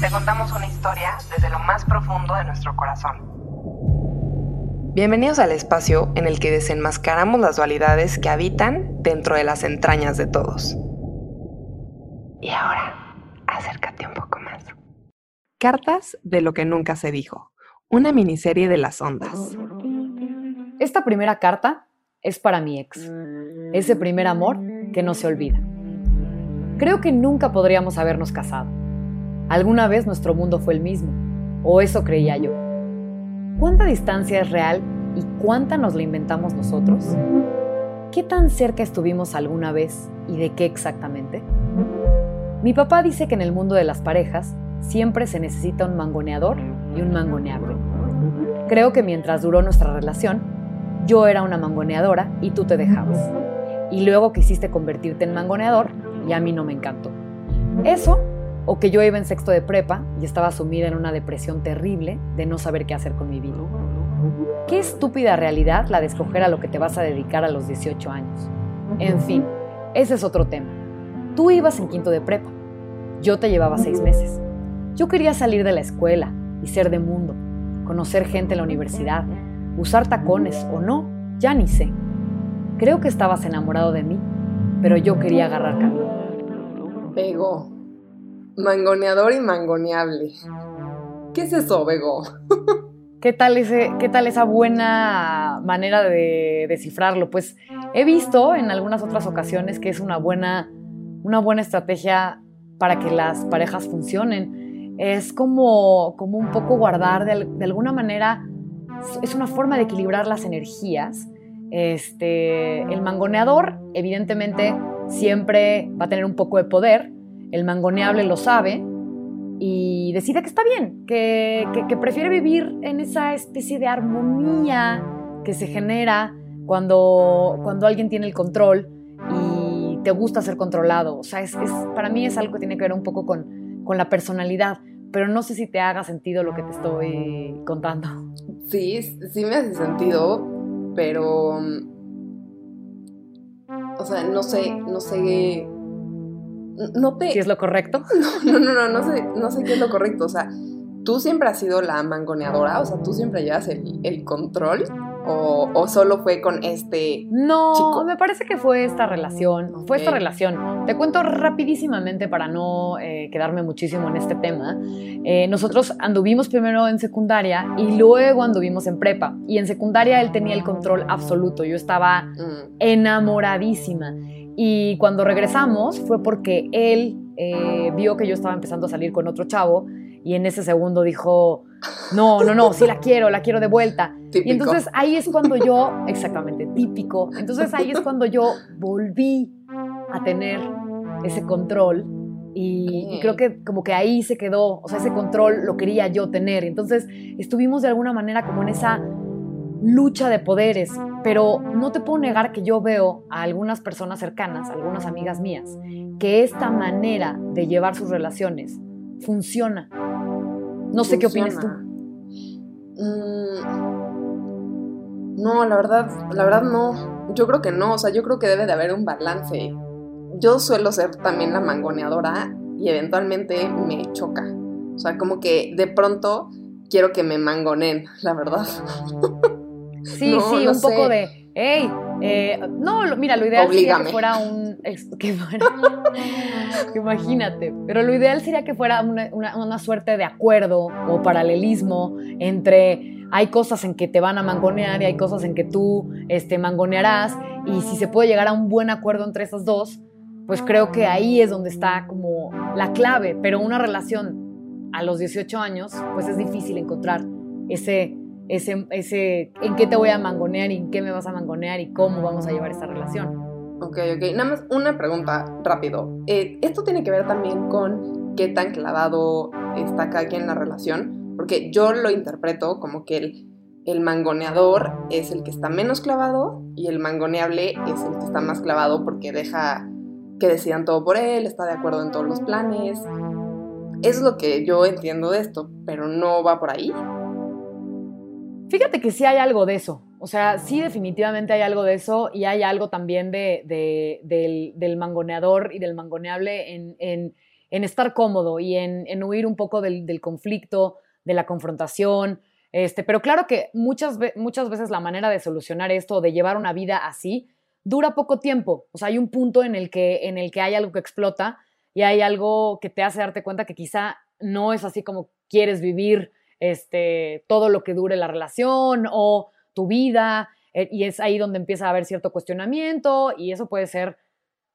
Te contamos una historia desde lo más profundo de nuestro corazón. Bienvenidos al espacio en el que desenmascaramos las dualidades que habitan dentro de las entrañas de todos. Y ahora, acércate un poco más. Cartas de lo que nunca se dijo. Una miniserie de las ondas. Esta primera carta es para mi ex. Ese primer amor que no se olvida. Creo que nunca podríamos habernos casado Alguna vez nuestro mundo fue el mismo, o eso creía yo. ¿Cuánta distancia es real y cuánta nos la inventamos nosotros? ¿Qué tan cerca estuvimos alguna vez y de qué exactamente? Mi papá dice que en el mundo de las parejas siempre se necesita un mangoneador y un mangoneable. Creo que mientras duró nuestra relación, yo era una mangoneadora y tú te dejabas. Y luego quisiste convertirte en mangoneador y a mí no me encantó. Eso o que yo iba en sexto de prepa y estaba sumida en una depresión terrible de no saber qué hacer con mi vida. Qué estúpida realidad la de escoger a lo que te vas a dedicar a los 18 años. En fin, ese es otro tema. Tú ibas en quinto de prepa. Yo te llevaba seis meses. Yo quería salir de la escuela y ser de mundo, conocer gente en la universidad, usar tacones o no, ya ni sé. Creo que estabas enamorado de mí, pero yo quería agarrar camino. Pegó. Mangoneador y mangoneable. ¿Qué es eso, Bego? ¿Qué tal, ese, ¿Qué tal esa buena manera de descifrarlo? Pues he visto en algunas otras ocasiones que es una buena, una buena estrategia para que las parejas funcionen. Es como, como un poco guardar de, de alguna manera, es una forma de equilibrar las energías. Este, el mangoneador, evidentemente, siempre va a tener un poco de poder, el mangoneable lo sabe y decide que está bien, que, prefiere vivir en esa especie de armonía que se genera cuando, cuando alguien tiene el control y te gusta ser controlado. O sea, es, para mí es algo que tiene que ver un poco con, con la personalidad, pero no sé si te haga sentido lo que te estoy contando. Sí, sí me hace sentido, pero... O sea, no sé, no sé no te... ¿Qué es lo correcto? No, no, no, no, sé, no sé qué es lo correcto. O sea, ¿tú siempre has sido la mangoneadora? O sea, ¿tú siempre llevas el, el control? O, solo fue con este no me parece que fue esta relación fue esta relación te cuento rapidísimamente para no eh, quedarme muchísimo en este tema eh, nosotros anduvimos primero en secundaria y luego anduvimos en prepa y en secundaria él tenía el control absoluto yo estaba mm. enamoradísima y cuando regresamos fue porque él eh, vio que yo estaba empezando a salir con otro chavo y en ese segundo dijo, no, no, no, sí la quiero, la quiero de vuelta. Y entonces ahí es cuando yo, exactamente, típico, entonces ahí es cuando yo volví a tener ese control y, y, creo que como que ahí se quedó, o sea, ese control lo quería yo tener. Entonces estuvimos de alguna manera como en esa lucha de poderes, pero no te puedo negar que yo veo a algunas personas cercanas, algunas amigas mías, que esta manera de llevar sus relaciones funciona. No sé qué opinas tú. Mm, no, la verdad, la verdad no. Yo creo que no, o sea, yo creo que debe de haber un balance. Yo suelo ser también la mangoneadora y eventualmente me choca. O sea, como que de pronto quiero que me mangonen, la verdad. Sí, sí, un poco de, hey, eh, no, mira, lo ideal sería que fuera un, que imagínate, pero lo ideal sería que fuera una, suerte de acuerdo o paralelismo entre hay cosas en que te van a mangonear y hay cosas en que tú este, mangonearás y si se puede llegar a un buen acuerdo entre esas dos, pues creo que ahí es donde está como la clave, pero una relación a los 18 años, pues es difícil encontrar ese ese, ese, en qué te voy a mangonear y en qué me vas a mangonear y cómo vamos a llevar esta relación. Ok, ok. Nada más una pregunta rápido. Eh, ¿Esto tiene que ver también con qué tan clavado está cada quien en la relación? porque yo lo interpreto como que el, el mangoneador es el que está menos clavado y el mangoneable es el que está más clavado porque deja que decidan todo por él, está de acuerdo en todos los planes. Es lo que yo entiendo de esto, pero no va por ahí. Fíjate que sí hay algo de eso. O sea, sí definitivamente hay algo de eso y hay algo también de, del, mangoneador y del mangoneable en, estar cómodo y en, huir un poco del, conflicto, de la confrontación. Este, pero claro que muchas, muchas veces la manera de solucionar esto, de llevar una vida así, dura poco tiempo. O sea, hay un punto en el que, en el que hay algo que explota y hay algo que te hace darte cuenta que quizá no es así como quieres vivir este, todo lo que dure la relación o tu vida. Eh, y es ahí donde empieza a haber cierto cuestionamiento y eso puede ser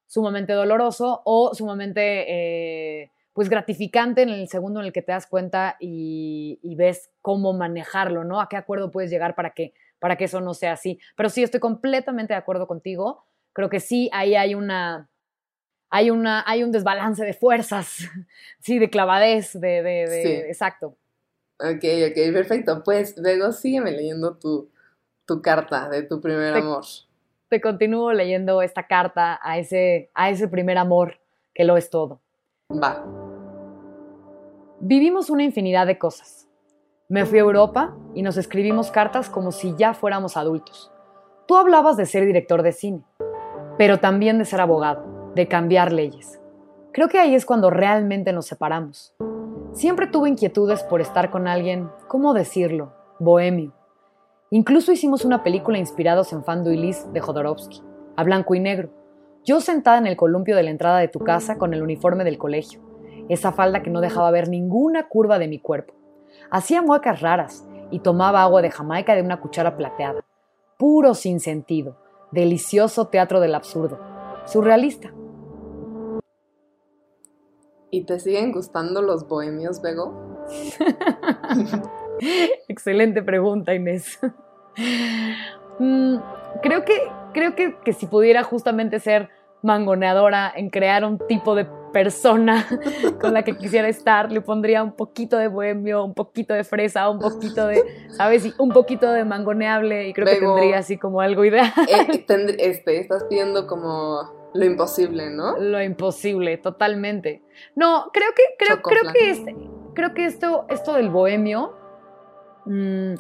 sumamente doloroso o sumamente eh, pues gratificante en el segundo en el que te das cuenta y, y, ves cómo manejarlo, ¿no? A qué acuerdo puedes llegar para que para que eso no sea así. Pero sí, estoy completamente de acuerdo contigo. Creo que sí, ahí hay una, hay una, hay un desbalance de fuerzas, sí, de clavadez, de, de, exacto. Ok, ok, perfecto. Pues luego sígueme leyendo tu, tu carta de tu primer amor. Te continúo leyendo esta carta a ese, a ese primer amor que lo es todo. Va. Vivimos una infinidad de cosas me fui a Europa y nos escribimos cartas como si ya fuéramos adultos. Tú hablabas de ser director de cine, pero también de ser abogado, de cambiar leyes. Creo que ahí es cuando realmente nos separamos. Siempre tuve inquietudes por estar con alguien, ¿cómo decirlo? Bohemio. Incluso hicimos una película inspirados en Fando y de Jodorowsky, a blanco y negro. Yo sentada en el columpio de la entrada de tu casa con el uniforme del colegio, esa falda que no dejaba ver ninguna curva de mi cuerpo Hacía muecas raras y tomaba agua de Jamaica de una cuchara plateada. Puro sin sentido, delicioso teatro del absurdo, surrealista. ¿Y te siguen gustando los bohemios, Bego? Excelente pregunta, Inés. Mm, creo que, creo que, que si pudiera justamente ser mangoneadora en crear un tipo de persona con la que quisiera estar, le pondría un poquito de bohemio, un poquito de fresa, un poquito de, ¿sabes? un poquito de mangoneable y creo que tendría así como algo ideal. Eh, este, estás pidiendo como lo imposible, ¿no? Lo imposible, totalmente. No, creo que, creo, creo que, este, creo que esto, esto del bohemio mm,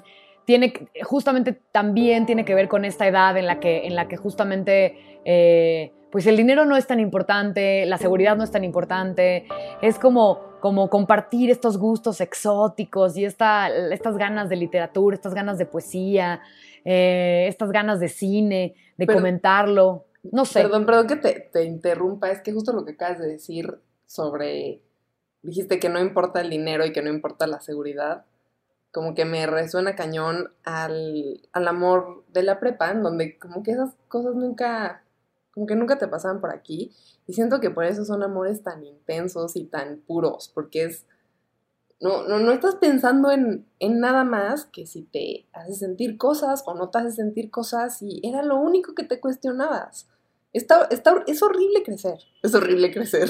tiene, justamente también tiene que ver con esta edad en la que, en la que justamente... Eh, pues el dinero no es tan importante, la seguridad no es tan importante, es como, como compartir estos gustos exóticos y esta, estas ganas de literatura, estas ganas de poesía, eh, estas ganas de cine, de comentarlo, no sé. Perdón, perdón que te, te interrumpa, es que justo lo que acabas de decir sobre, dijiste que no importa el dinero y que no importa la seguridad, como que me resuena cañón al, al amor de la prepa, en donde como que esas cosas nunca como que nunca te pasaban por aquí. Y siento que por eso son amores tan intensos y tan puros, porque es... No, no, no estás pensando en, en nada más que si te hace sentir cosas o no te hace sentir cosas y era lo único que te cuestionabas. Está, está, es horrible crecer, es horrible crecer.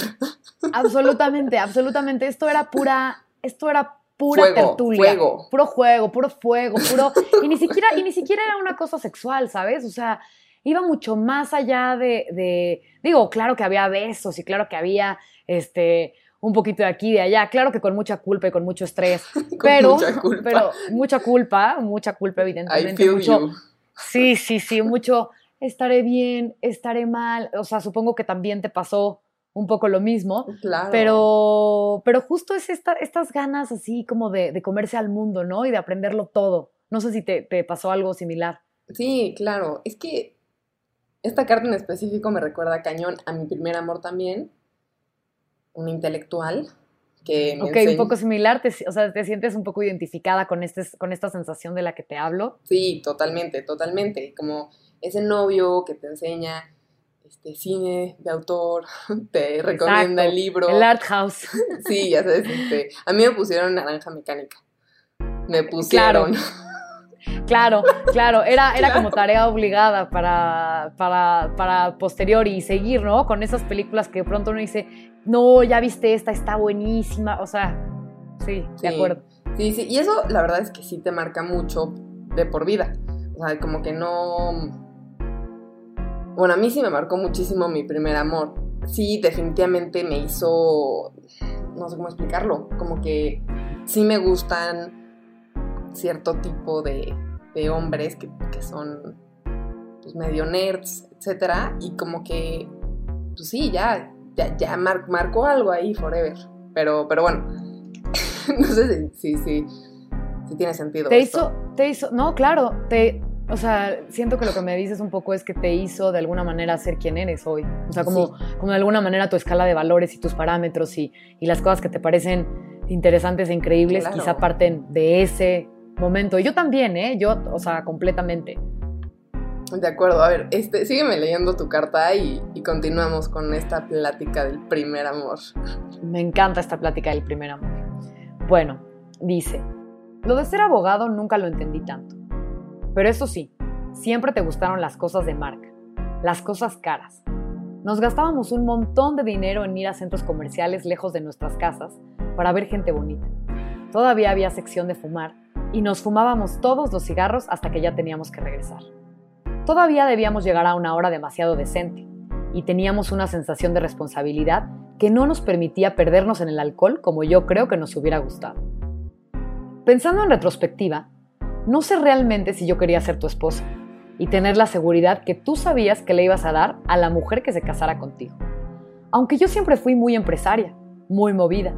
Absolutamente, absolutamente. Esto era pura, esto era pura tertulia. Fuego. Puro juego, puro fuego, puro. Y ni siquiera, y ni siquiera era una cosa sexual, ¿sabes? O sea, iba mucho más allá de, digo, claro que había besos y claro que había este un poquito de aquí y de allá, claro que con mucha culpa y con mucho estrés, pero mucha culpa. pero mucha culpa, mucha culpa evidentemente, mucho, Sí, sí, sí, mucho estaré bien, estaré mal, o sea, supongo que también te pasó un poco lo mismo, claro. pero, pero justo es esta, estas ganas así como de, comerse al mundo, ¿no? Y de aprenderlo todo. No sé si te, te pasó algo similar. Sí, claro. Es que esta carta en específico me recuerda cañón a mi primer amor también, un intelectual que me Ok, un poco similar, te, o sea, te sientes un poco identificada con, este, con esta sensación de la que te hablo. Sí, totalmente, totalmente. Como ese novio que te enseña este cine de autor, te recomienda el libro. El art house. Sí, ya sabes, este, a mí me pusieron naranja mecánica. Me pusieron. Claro. Claro, claro, era, era como tarea obligada para, para, para posterior y seguir, ¿no? Con esas películas que de pronto uno dice, no, ya viste esta, está buenísima, o sea, sí, de acuerdo. Sí, sí, y eso la verdad es que sí te marca mucho de por vida. O sea, como que no... Bueno, a mí sí me marcó muchísimo mi primer amor. Sí, definitivamente me hizo... No sé cómo explicarlo. Como que sí me gustan cierto tipo de, de hombres que, que son pues, medio nerds, etcétera, y como que, pues sí, ya, ya, ya marcó algo ahí forever. Pero, pero bueno, no sé si, si, si, tiene sentido. Te hizo, te hizo, no, claro, te, o sea, siento que lo que me dices un poco es que te hizo de alguna manera ser quien eres hoy. O sea, como, como de alguna manera tu escala de valores y tus parámetros y, y las cosas que te parecen interesantes e increíbles quizá parten de ese momento. Y yo también, ¿eh? Yo, o sea, completamente. De acuerdo, a ver, este, sígueme leyendo tu carta y, y, continuamos con esta plática del primer amor. Me encanta esta plática del primer amor. Bueno, dice, lo de ser abogado nunca lo entendí tanto. Pero eso sí, siempre te gustaron las cosas de marca, las cosas caras. Nos gastábamos un montón de dinero en ir a centros comerciales lejos de nuestras casas para ver gente bonita. Todavía había sección de fumar y nos fumábamos todos los cigarros hasta que ya teníamos que regresar. Todavía debíamos llegar a una hora demasiado decente y teníamos una sensación de responsabilidad que no nos permitía perdernos en el alcohol como yo creo que nos hubiera gustado. Pensando en retrospectiva, no sé realmente si yo quería ser tu esposa y tener la seguridad que tú sabías que le ibas a dar a la mujer que se casara contigo. Aunque yo siempre fui muy empresaria, muy movida.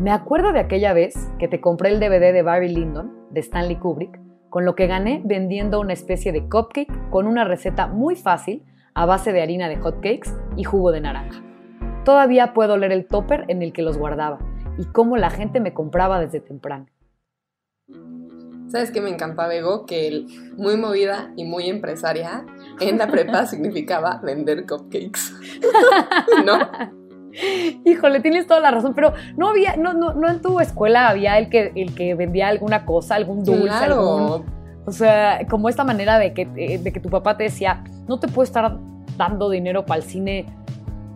Me acuerdo de aquella vez que te compré el DVD de Barry Lyndon, de Stanley Kubrick, con lo que gané vendiendo una especie de cupcake con una receta muy fácil a base de harina de hotcakes y jugo de naranja. Todavía puedo leer el topper en el que los guardaba y cómo la gente me compraba desde temprano. ¿Sabes qué me encantaba, Bego? Que el muy movida y muy empresaria en la prepa significaba vender cupcakes. ¿No? Híjole, tienes toda la razón, pero no había, no, no, no en tu escuela había el que, el que vendía alguna cosa, algún dulce, claro. o sea, como esta manera de que, de que tu papá te decía, no te puedo estar dando dinero para el cine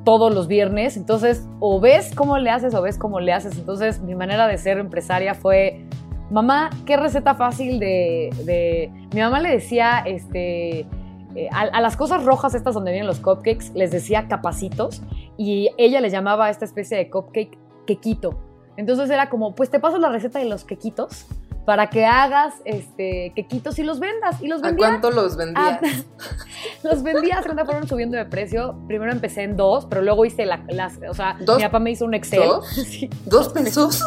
todos los viernes, entonces o ves cómo le haces o ves cómo le haces, entonces mi manera de ser empresaria fue, mamá, qué receta fácil de, de... mi mamá le decía, este eh, a, a, las cosas rojas estas donde vienen los cupcakes les decía capacitos y ella les llamaba a esta especie de cupcake quequito. Entonces era como, pues te paso la receta de los quequitos para que hagas este quequitos y los vendas y los vendía. ¿A cuánto los vendías? Ah, los vendías cuando fueron subiendo de precio. Primero empecé en dos, pero luego hice la, las, o sea, ¿Dos? mi papá me hizo un Excel. ¿Dos? Sí. ¿Dos pesos?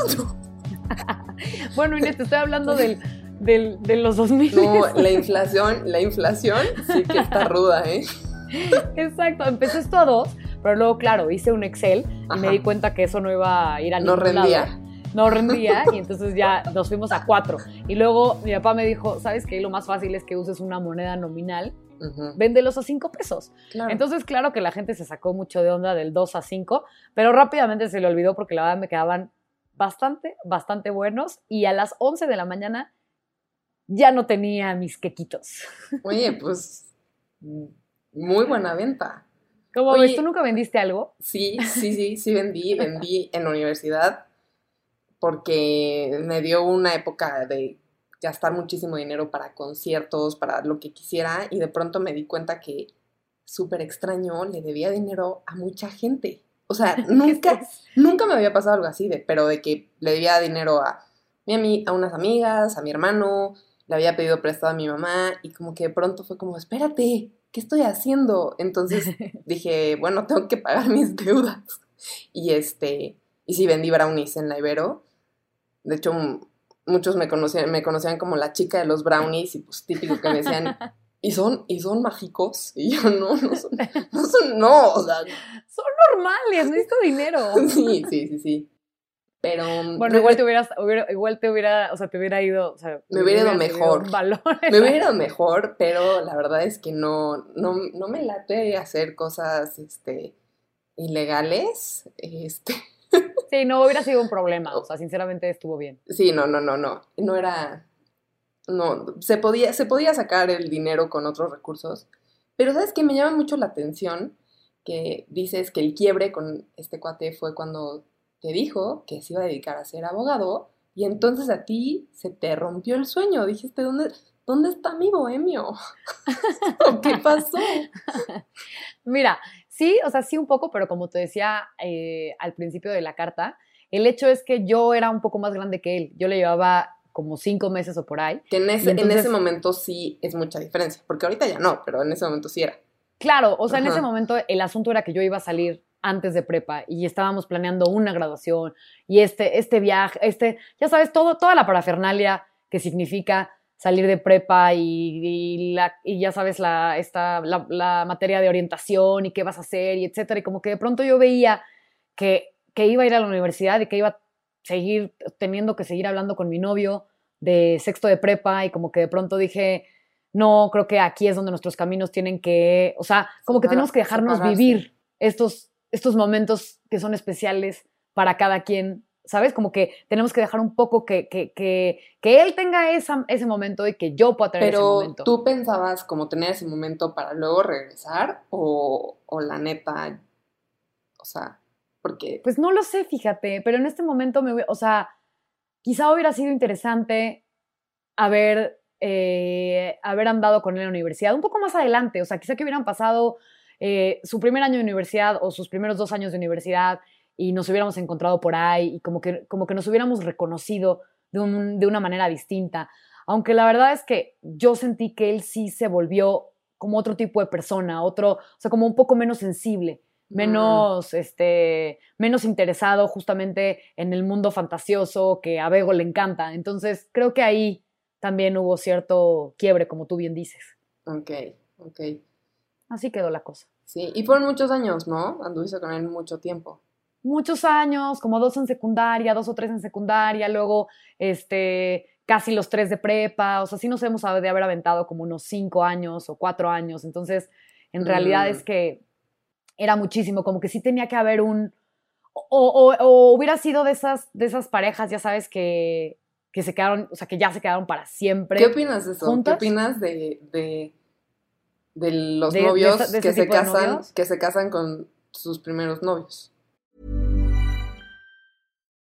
bueno, Inés, te estoy hablando del del, de los 2000. No, la inflación, la inflación sí que está ruda, ¿eh? Exacto, empecé esto a dos, pero luego, claro, hice un Excel y me di cuenta que eso no iba a ir a No ningún rendía. lado. No rendía y entonces ya nos fuimos a cuatro. Y luego mi papá me dijo, ¿sabes qué? Lo más fácil es que uses una moneda nominal, Ujú, véndelos a cinco pesos. claro. Entonces, claro que la gente se sacó mucho de onda del 2 a 5, pero rápidamente se le olvidó porque la verdad me quedaban bastante, bastante buenos y a las 11 de la mañana ya no tenía mis quequitos. Oye, pues muy buena venta. ¿Cómo Oye. ves? ¿Tú nunca vendiste algo? Sí, sí, sí, sí vendí, vendí en la universidad porque me dio una época de gastar muchísimo dinero para conciertos, para lo que quisiera y de pronto me di cuenta que súper extraño, le debía dinero a mucha gente. O sea, nunca, nunca me había pasado algo así, de, pero de que le debía dinero a, mi a unas amigas, a mi hermano, le había pedido prestado a mi mamá y como que de pronto fue como, espérate, ¿qué estoy haciendo? Entonces dije, bueno, tengo que pagar mis deudas. Y este, y sí vendí brownies en la Ibero. De hecho, muchos me conocían, me conocían como la chica de los brownies y pues típico que me decían, ¿y son, y son mágicos? Y yo, no, no son, no son, no, o sea, Son normales, necesito dinero. sí, sí, sí, sí. Pero Bueno, igual te hubieras, hubiera- igual te hubiera, o sea, te hubiera ido, o sea, Me hubiera ido mejor. un valor. me hubiera ido mejor, pero la verdad es que no, no, no me late hacer cosas, este, ilegales, este, Sí, no hubiera sido un problema, o sea, sinceramente estuvo bien. Sí, no, no, no, no. No era. No, se podía, se podía sacar el dinero con otros recursos. Pero sabes que me llama mucho la atención que dices que el quiebre con este cuate fue cuando te dijo que se iba a dedicar a ser abogado, Y entonces a ti se te rompió el sueño. Dijiste, ¿dónde, ¿dónde está mi bohemio? qué pasó? Mira, sí, o sea, sí un poco, pero como te decía eh, al principio de la carta, el hecho es que yo era un poco más grande que él. Yo le llevaba como cinco meses o por ahí. Que en ese, en ese momento sí es mucha diferencia, porque ahorita ya no, pero en ese momento sí era. Claro, o sea, en ese momento el asunto era que yo iba a salir antes de prepa y estábamos planeando una graduación y este, este viaje, este, ya sabes, todo, toda la parafernalia que significa salir de prepa y, la, y ya sabes, la, esta, la, materia de orientación y qué vas a hacer y etcétera. Y como que de pronto yo veía que, que iba a ir a la universidad y que iba a seguir teniendo que seguir hablando con mi novio de sexto de prepa y como que de pronto dije, no, creo que aquí es donde nuestros caminos tienen que, o sea, como que tenemos que dejarnos vivir estos, estos momentos que son especiales para cada quien, ¿sabes? Como que tenemos que dejar un poco que, que, que, que él tenga esa, ese momento y que yo pueda tener ese momento. ¿Tú pensabas como tener ese momento para luego regresar o, o la neta, o sea, Pues no lo sé, fíjate, pero en este momento me, o sea, quizá hubiera sido interesante haber, eh, haber andado con él en la universidad, un poco más adelante, o sea, quizá que hubieran pasado eh, su primer año de universidad o sus primeros dos años de universidad y nos hubiéramos encontrado por ahí y como que, como que nos hubiéramos reconocido de, un, de una manera distinta. Aunque la verdad es que yo sentí que él sí se volvió como otro tipo de persona, otro, o sea, como un poco menos sensible menos, este, menos interesado justamente en el mundo fantasioso que a Bego le encanta. Entonces, creo que ahí también hubo cierto quiebre, como tú bien dices. Ok, ok. Así quedó la cosa. Sí, y fueron muchos años, ¿no? Anduviste con él mucho tiempo. Muchos años, como dos en secundaria, dos o tres en secundaria, luego, este, casi los tres de prepa, o sea, sí nos hemos de haber aventado como unos cinco años o cuatro años, entonces, en realidad es mm. que era muchísimo, como que sí tenía que haber un, o, hubiera sido de esas, de esas parejas, ya sabes, que, que, se quedaron, o sea, que ya se quedaron para siempre. ¿Qué opinas de eso? ¿Qué opinas de, de, de los novios que se casan, que se casan con sus primeros novios?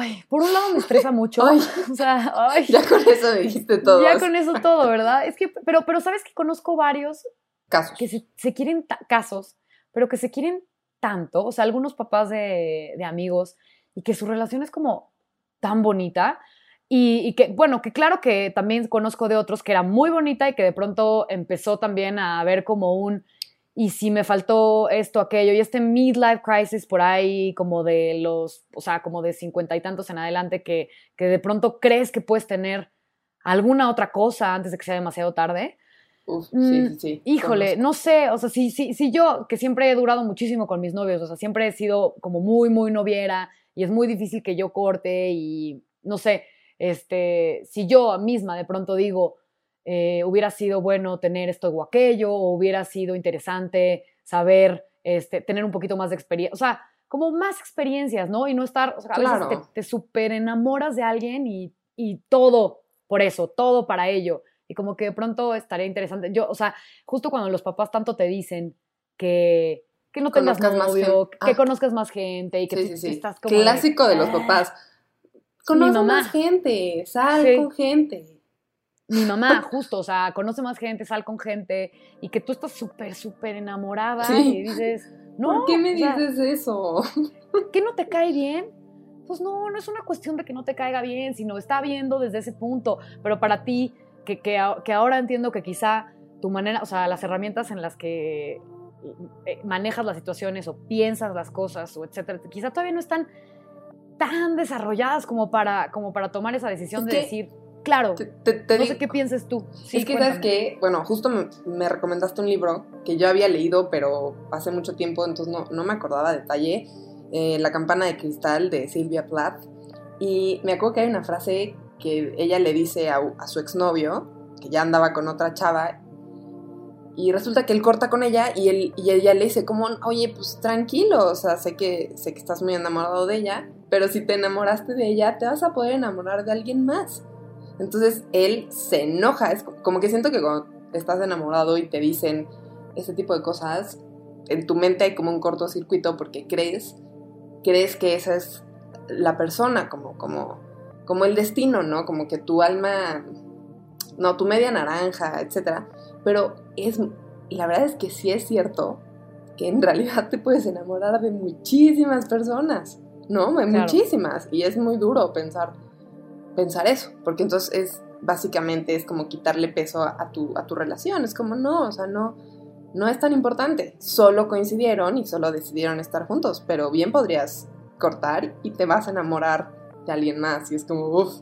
Ay, por un lado me estresa mucho. o sea, ay, ya con eso dijiste todo. Ya con eso todo, ¿verdad? Es que, pero, pero sabes que conozco varios casos que se, quieren casos, pero que se quieren tanto. O sea, algunos papás de, de amigos y que su relación es como tan bonita. Y, y, que, bueno, que claro que también conozco de otros que era muy bonita y que de pronto empezó también a ver como un y si me faltó esto, aquello, y este midlife crisis por ahí, como de los, o sea, como de cincuenta y tantos en adelante, que, que de pronto crees que puedes tener alguna otra cosa antes de que sea demasiado tarde. Uf, sí, mm, sí, Híjole, no sé, o sea, si, si, si yo, que siempre he durado muchísimo con mis novios, o sea, siempre he sido como muy, muy noviera y es muy difícil que yo corte y, no sé, este, si yo misma de pronto digo, eh, hubiera sido bueno tener esto o aquello, o hubiera sido interesante saber, este, tener un poquito más de experiencia, o sea, como más experiencias, ¿no? Y no estar, o sea, a veces te, te super enamoras de alguien y, y todo por eso, todo para ello. Y como que de pronto estaría interesante. Yo, o sea, justo cuando los papás tanto te dicen que, que no tengas novio, que ah. conozcas más gente y que sí, sí, estás como. Clásico de, los ah, papás. Conoce más gente, sal con gente mi mamá, justo, o sea, conoce más gente, sal con gente y que tú estás súper, súper enamorada y dices, no. ¿Por qué me dices eso? ¿Qué no te cae bien? Pues no, no es una cuestión de que no te caiga bien, sino está viendo desde ese punto. Pero para ti, que, que, ahora entiendo que quizá tu manera, o sea, las herramientas en las que eh, manejas las situaciones o piensas las cosas o etcétera, quizá todavía no están tan desarrolladas como para, como para tomar esa decisión de decir, Claro. no sé qué piensas tú. es que sabes que, bueno, justo me, recomendaste un libro que yo había leído, pero hace mucho tiempo, entonces no, no me acordaba detalle. eh, La campana de cristal de Silvia Plath. Y me acuerdo que hay una frase que ella le dice a, a su exnovio, que ya andaba con otra chava, y resulta que él corta con ella y, él, y ella le dice como, oye, pues tranquilo, o sea, sé que, sé que estás muy enamorado de ella, pero si te enamoraste de ella, te vas a poder enamorar de alguien más. Entonces él se enoja, es como que siento que cuando estás enamorado y te dicen ese tipo de cosas, en tu mente hay como un cortocircuito porque crees, crees que esa es la persona, como, como, como el destino, ¿no? Como que tu alma, no, tu media naranja, etcétera pero es, la verdad es que sí es cierto que en realidad te puedes enamorar de muchísimas personas, ¿no? Muchísimas. Y es muy duro pensar, pensar eso, porque entonces es, básicamente es como quitarle peso a, tu, a tu relación. Es como, no, o sea, no, no es tan importante. Solo coincidieron y solo decidieron estar juntos, pero bien podrías cortar y te vas a enamorar de alguien más. Y es como, uff,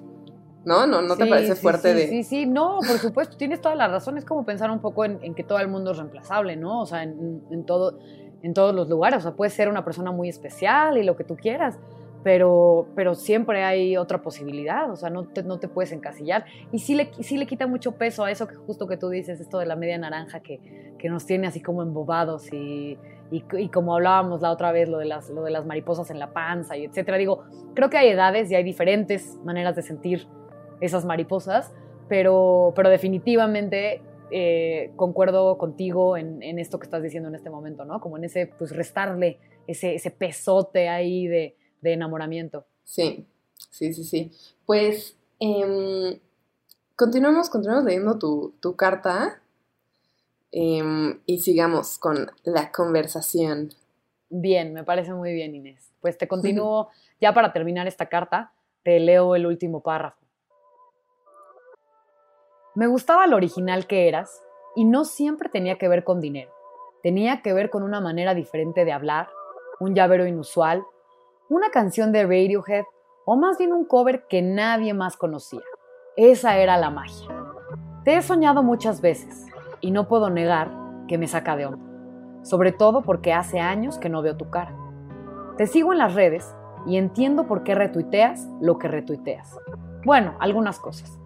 ¿no? ¿No, no te parece fuerte sí, de...? Sí, sí, no, por supuesto, tienes toda la razón. Es como pensar un poco en, que todo el mundo es reemplazable, ¿no? O sea, en, todo, en todos los lugares. O sea, puedes ser una persona muy especial y lo que tú quieras, pero, pero siempre hay otra posibilidad. O sea, no te, no te puedes encasillar. Y sí le, sí le quita mucho peso a eso que justo que tú dices, esto de la media naranja que, que nos tiene así como embobados y... Y, como hablábamos la otra vez, lo de, las, lo de las mariposas en la panza y etcétera. Digo, creo que hay edades y hay diferentes maneras de sentir esas mariposas, pero, pero definitivamente eh, concuerdo contigo en, esto que estás diciendo en este momento, ¿no? Como en ese, pues restarle ese, ese pesote ahí de, enamoramiento. Sí, sí, sí, sí. Pues eh, continuamos, continuamos leyendo tu, carta em, y sigamos con la conversación. Bien, me parece muy bien, Inés. Pues te continúo, ya para terminar esta carta, te leo el último párrafo. Me gustaba lo original que eras y no siempre tenía que ver con dinero. Tenía que ver con una manera diferente de hablar, un llavero inusual, una canción de Radiohead o más bien un cover que nadie más conocía. Esa era la magia. Te he soñado muchas veces y no puedo negar que me saca de onda, sobre todo porque hace años que no veo tu cara. Te sigo en las redes y entiendo por qué retuiteas lo que retuiteas. Bueno, algunas cosas.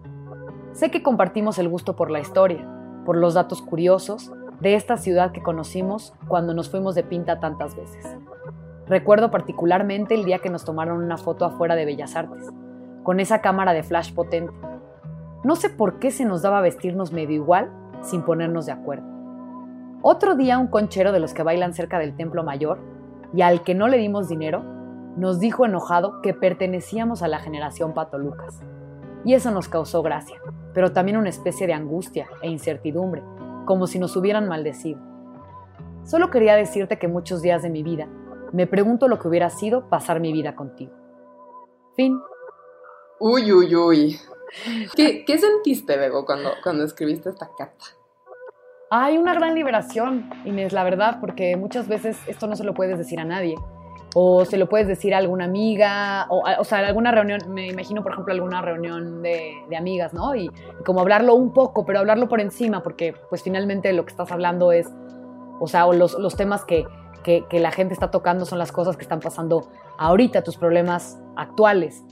Sé que compartimos el gusto por la historia, por los datos curiosos de esta ciudad que conocimos cuando nos fuimos de pinta tantas veces. Recuerdo particularmente el día que nos tomaron una foto afuera de Bellas Artes, con esa cámara de flash potente. No sé por qué se nos daba vestirnos medio igual sin ponernos de acuerdo. Otro día un conchero de los que bailan cerca del Templo Mayor, y al que no le dimos dinero, nos dijo enojado que pertenecíamos a la generación Pato Lucas y eso nos causó gracia, pero también una especie de angustia e incertidumbre, como si nos hubieran maldecido. Solo quería decirte que muchos días de mi vida me pregunto lo que hubiera sido pasar mi vida contigo. Fin. Uy, uy, uy. ¿Qué, sentiste, Bego, cuando, cuando escribiste esta carta? Hay una gran liberación, Inés, la verdad, porque muchas veces esto no se lo puedes decir a nadie o se lo puedes decir a alguna amiga, o, o sea, alguna reunión, me imagino, por ejemplo, alguna reunión de, amigas, ¿no? Y, como hablarlo un poco, pero hablarlo por encima, porque pues finalmente lo que estás hablando es, o sea, los, los temas que, que, la gente está tocando son las cosas que están pasando ahorita, tus problemas actuales.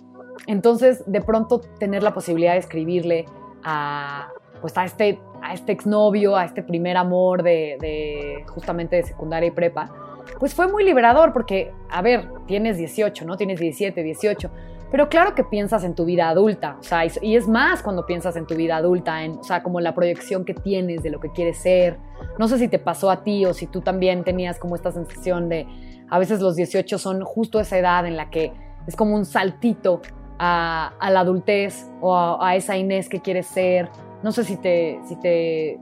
Entonces, de pronto, tener la posibilidad de escribirle a, pues a este, a este exnovio, a este primer amor de, de justamente de secundaria y prepa, pues fue muy liberador porque, a ver, tienes 18, ¿no? Tienes 17, 18, pero claro que piensas en tu vida adulta, o sea, y es más cuando piensas en tu vida adulta, en, o sea, como la proyección que tienes de lo que quieres ser. No sé si te pasó a ti o si tú también tenías como esta sensación de, a veces los 18 son justo esa edad en la que es como un saltito a, la adultez o a, esa Inés que quieres ser. No sé si te, si te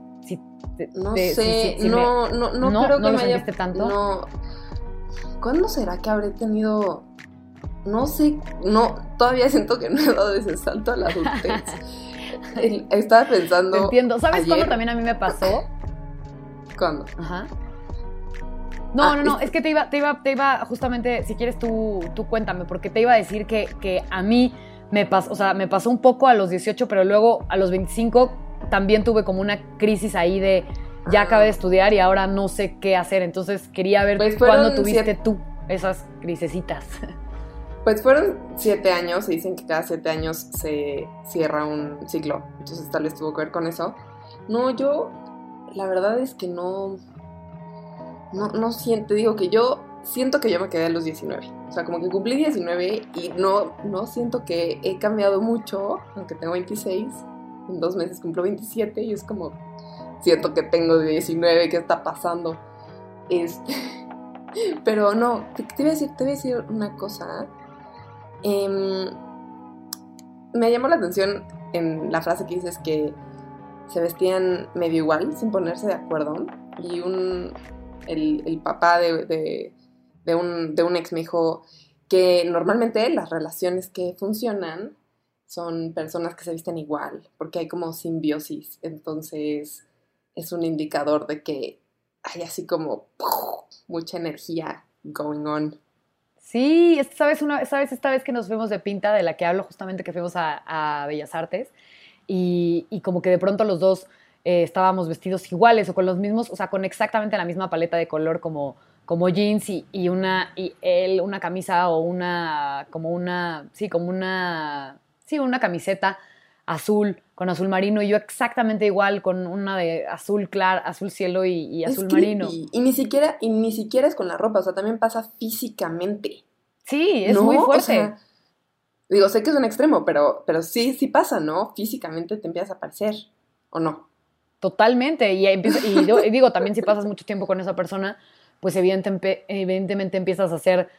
no sé, no, no, no, creo que me haya... tanto. No. ¿Cuándo será que habré tenido.? No sé, no, todavía siento que no he dado ese salto a la adultez. Estaba pensando. entiendo. ¿Sabes cuándo también a mí me pasó? ¿Cuándo? Ajá. No, ah, no, no, es... que te iba, te iba, te iba, justamente, si quieres tú, tú cuéntame, porque te iba a decir que, que a mí me pasó, o sea, me pasó un poco a los 18, pero luego a los 25 también tuve como una crisis ahí de ya acabé de estudiar y ahora no sé qué hacer. Entonces quería ver pues cuándo tuviste tú esas crisecitas? Pues fueron siete años, se dicen que cada siete años se cierra un ciclo, entonces tal vez tuvo que ver con eso. No, yo, la verdad es que no, no, no siento, digo que yo siento que yo me quedé a los 19. O sea, como que cumplí 19 y no, no siento que he cambiado mucho, aunque tengo 26. En dos meses cumplo 27 y es como, siento que tengo 19, ¿qué está pasando? Este, pero no, te, te, voy a decir, te voy a decir una cosa. Em, me llamó la atención en la frase que dices que se vestían medio igual, sin ponerse de acuerdo. Y un, el, papá de, de, de, un, de un ex me dijo que normalmente las relaciones que funcionan son personas que se visten igual, porque hay como simbiosis. Entonces es un indicador de que hay así como mucha energía going on. Sí, vez, una, ¿sabes? Esta vez que nos vemos de pinta, de la que hablo justamente que fuimos a, Bellas Artes, y, y, como que de pronto los dos eh, estábamos vestidos iguales o con los mismos, o sea, con exactamente la misma paleta de color como, como jeans y, y, una, y él una camisa o una, como una, sí, como una, sí, una camiseta azul con azul marino y yo exactamente igual con una de azul claro, azul cielo y, y azul es marino. Y, y, ni siquiera y ni siquiera es con la ropa, o sea, también pasa físicamente. Sí, es ¿no? muy fuerte. O sea, digo, sé que es un extremo, pero pero sí sí pasa, ¿no? Físicamente te empiezas a parecer o no. Totalmente, y, y, yo, y digo, también si pasas mucho tiempo con esa persona, pues evidentemente, evidentemente empiezas a hacer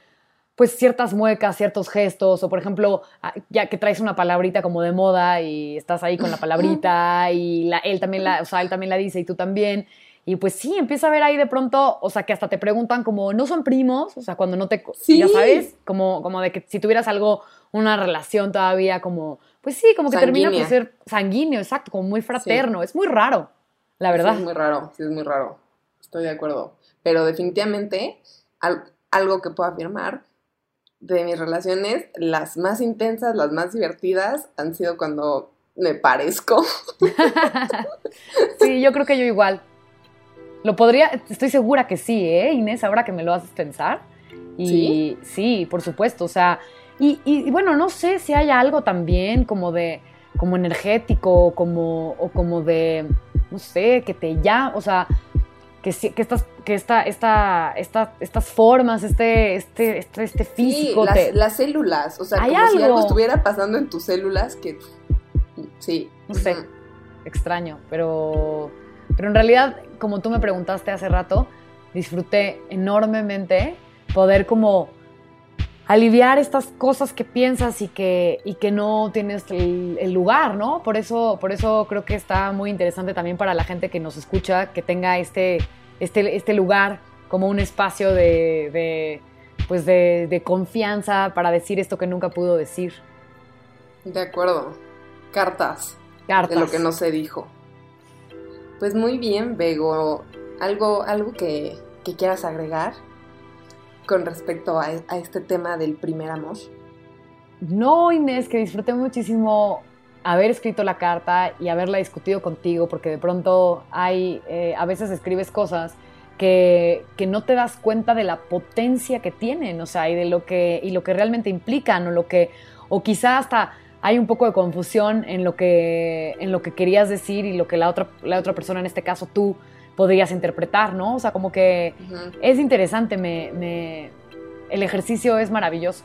pues ciertas muecas, ciertos gestos, o por ejemplo, ya que traes una palabrita como de moda y estás ahí con la palabrita y la, él también la, o sea, él también la dice y tú también. Y pues sí, empieza a ver ahí de pronto, o sea, que hasta te preguntan como, ¿no son primos? O sea, cuando no te, sí. ya sabes, como, como de que si tuvieras algo, una relación todavía como, pues sí, como que Sanguínea. termina por ser sanguíneo, exacto, como muy fraterno. Sí. Es muy raro, la verdad. Sí, es muy raro, sí, es muy raro. Estoy de acuerdo. Pero definitivamente, al, algo que puedo afirmar de mis relaciones, las más intensas, las más divertidas, han sido cuando me parezco. sí, yo creo que yo igual. Lo podría, estoy segura que sí, ¿eh, Inés? Ahora que me lo haces pensar. Y sí, sí por supuesto, o sea, y, y, y, bueno, no sé si hay algo también como de, como energético, como, o como de, no sé, que te llama, o sea, que, que, estas, que esta, esta, esta, estas formas, este, este, este, este físico. Sí, las, te... las, células, o sea, ¿Hay como algo? si algo estuviera pasando en tus células que... Sí. No sé, extraño, pero, pero en realidad, como tú me preguntaste hace rato, disfruté enormemente poder como aliviar estas cosas que piensas y que, y que no tienes el, el, lugar, ¿no? Por eso, por eso creo que está muy interesante también para la gente que nos escucha, que tenga este, este, este lugar como un espacio de, de pues de, de, confianza para decir esto que nunca pudo decir. De acuerdo. Cartas. Cartas. De lo que no se dijo. Pues muy bien, Bego. ¿Algo, algo que, que quieras agregar? Con respecto a, este tema del primer amor? No, Inés, que disfruté muchísimo haber escrito la carta y haberla discutido contigo, porque de pronto hay, eh, a veces escribes cosas que, que, no te das cuenta de la potencia que tienen, o sea, y de lo que, y lo que realmente implican, o lo que, o quizá hasta hay un poco de confusión en lo que, en lo que querías decir y lo que la otra, la otra persona, en este caso tú, podrías interpretar, ¿no? O sea, como que uh -huh. es interesante, me, me, el ejercicio es maravilloso.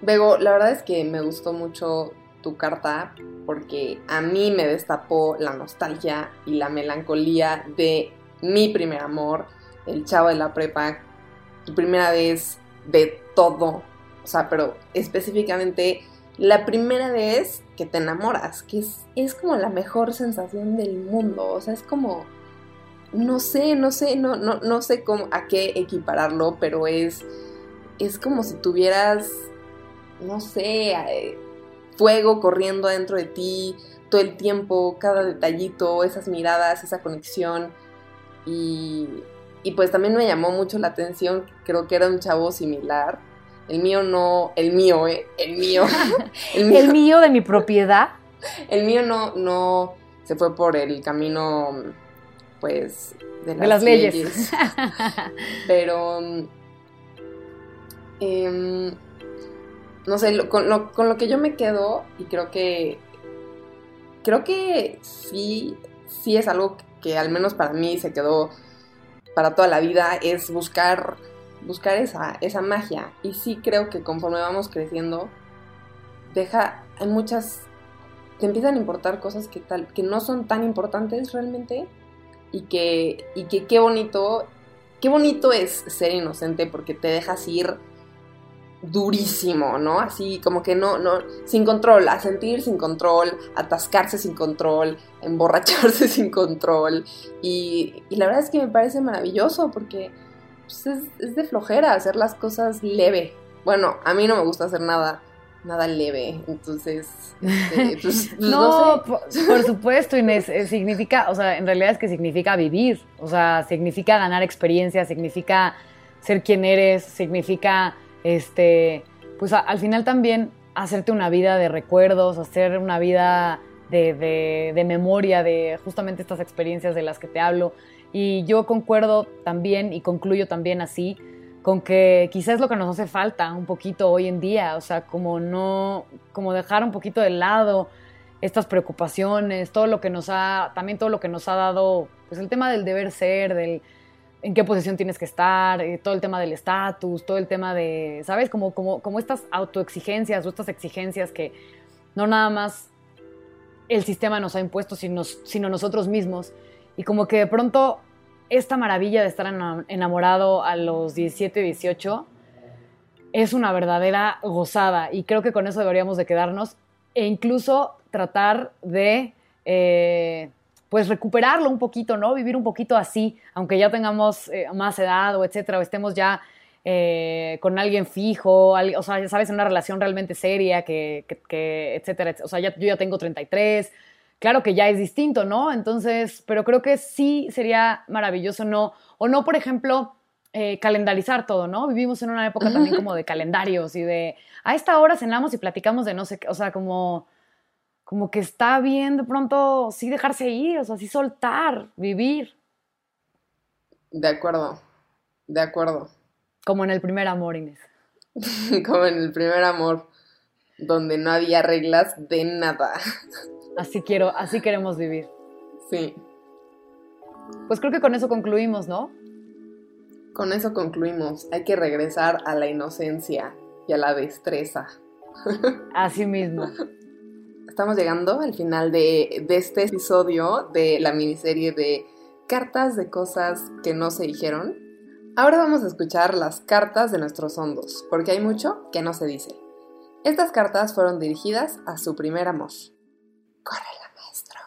Bego, la verdad es que me gustó mucho tu carta porque a mí me destapó la nostalgia y la melancolía de mi primer amor, el chavo de la prepa, tu primera vez de todo, o sea, pero específicamente la primera vez que te enamoras, que es, es como la mejor sensación del mundo, o sea, es como no sé, no sé, no, no, no sé cómo, a qué equipararlo, pero es, es como si tuvieras, no sé, eh, fuego corriendo adentro de ti todo el tiempo, cada detallito, esas miradas, esa conexión. Y, y pues también me llamó mucho la atención, creo que era un chavo similar. El mío no, el mío, ¿eh? El mío. el, mío el mío de mi propiedad. El mío no, no se fue por el camino pues de las, de las leyes. leyes. Pero Em, no sé, con, lo, con lo que yo me quedo, y creo que. Creo que sí, sí es algo que al menos para mí se quedó para toda la vida, es buscar, buscar esa, esa magia. Y sí creo que conforme vamos creciendo, deja, hay muchas, te empiezan a importar cosas que, tal, que no son tan importantes realmente y que, y que qué bonito, qué bonito es ser inocente porque te dejas ir durísimo, ¿no? Así como que no, no, sin control, a sentir sin control, atascarse sin control, emborracharse sin control. Y, y la verdad es que me parece maravilloso porque pues, es, de flojera hacer las cosas leve. Bueno, a mí no me gusta hacer nada nada leve, entonces, este, pues, pues, no, Por, por, supuesto, Inés, eh, significa, o sea, en realidad es que significa vivir, o sea, significa ganar experiencia, significa ser quien eres, significa este, pues al final también hacerte una vida de recuerdos, hacer una vida de, de, memoria de justamente estas experiencias de las que te hablo. Y yo concuerdo también y concluyo también así con que quizás lo que nos hace falta un poquito hoy en día, o sea, como no, como dejar un poquito de lado estas preocupaciones, todo lo que nos ha, también todo lo que nos ha dado, pues el tema del deber ser, del, en qué posición tienes que estar, eh, todo el tema del estatus, todo el tema de, ¿sabes? Como, como, como estas autoexigencias o estas exigencias que no nada más el sistema nos ha impuesto, sino, sino nosotros mismos. Y como que de pronto esta maravilla de estar enamorado a los 17, 18 es una verdadera gozada y creo que con eso deberíamos de quedarnos e incluso tratar de... Eh, pues recuperarlo un poquito, ¿no? Vivir un poquito así, aunque ya tengamos eh, más edad o etcétera, o estemos ya eh, con alguien fijo, o sea, ya sabes, en una relación realmente seria, que, que, etcétera, O sea, yo ya tengo 33, claro que ya es distinto, ¿no? Entonces, pero creo que sí sería maravilloso, ¿no? O no, por ejemplo, eh, calendarizar todo, ¿no? Vivimos en una época también como de calendarios y de, a esta hora cenamos y platicamos de no sé qué, o sea, como como que está bien de pronto sí dejarse ir, o sea, sí soltar, vivir. De acuerdo, de acuerdo. Como en el primer amor, Inés. como en el primer amor, donde no había reglas de nada. Así quiero, así queremos vivir. Sí. Pues creo que con eso concluimos, ¿no? Con eso concluimos. Hay que regresar a la inocencia y a la destreza. Así mismo estamos llegando al final de, este episodio de la miniserie de cartas de cosas que no se dijeron. Ahora vamos a escuchar las cartas de nuestros hondos, porque hay mucho que no se dice. Estas cartas fueron dirigidas a su primer amor. Córrela, maestro.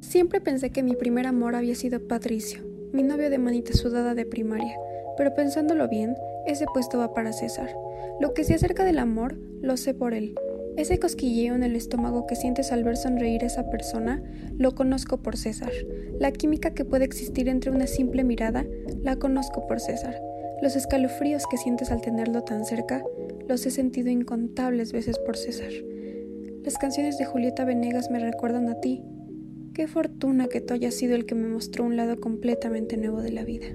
Siempre pensé que mi primer amor había sido Patricio, mi novio de manita sudada de primaria, pero pensándolo bien, ese puesto va para César. Lo que se acerca del amor, lo sé por él. Ese cosquilleo en el estómago que sientes al ver sonreír a esa persona, lo conozco por César. La química que puede existir entre una simple mirada, la conozco por César. Los escalofríos que sientes al tenerlo tan cerca, los he sentido incontables veces por César. Las canciones de Julieta Venegas me recuerdan a ti. Qué fortuna que tú hayas sido el que me mostró un lado completamente nuevo de la vida.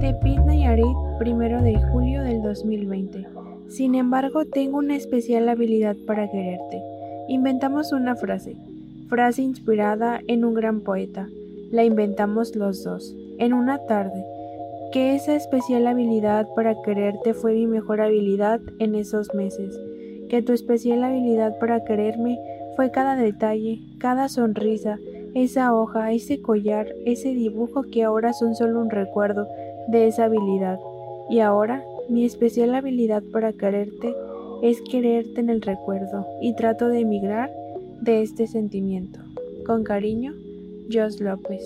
Tepit Nayarit, primero de julio del 2020. Sin embargo, tengo una especial habilidad para quererte. Inventamos una frase, frase inspirada en un gran poeta. La inventamos los dos, en una tarde. Que esa especial habilidad para quererte fue mi mejor habilidad en esos meses. Que tu especial habilidad para quererme fue cada detalle, cada sonrisa, esa hoja, ese collar, ese dibujo que ahora son solo un recuerdo de esa habilidad. Y ahora, mi especial habilidad para quererte es quererte en el recuerdo y trato de emigrar de este sentimiento. Con cariño, Jos López.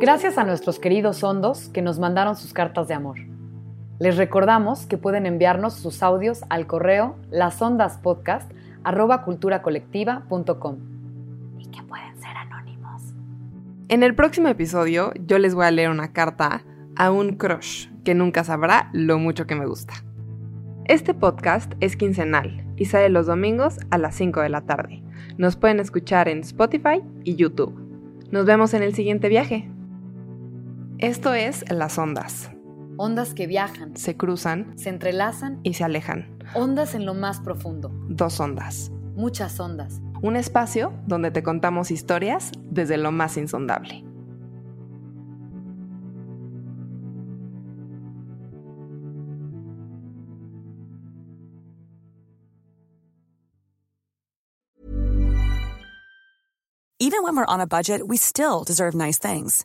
Gracias a nuestros queridos hondos que nos mandaron sus cartas de amor. Les recordamos que pueden enviarnos sus audios al correo lasondaspodcast.com y que pueden ser anónimos. En el próximo episodio yo les voy a leer una carta a un crush que nunca sabrá lo mucho que me gusta. Este podcast es quincenal y sale los domingos a las 5 de la tarde. Nos pueden escuchar en Spotify y YouTube. Nos vemos en el siguiente viaje. Esto es Las Ondas. Ondas que viajan, Se cruzan se entrelazan, y se alejan. ondas en lo más profundo, Dos ondas. muchas ondas. Un espacio donde te contamos historias desde lo más insondable. Even when we're on a budget, we still deserve nice things.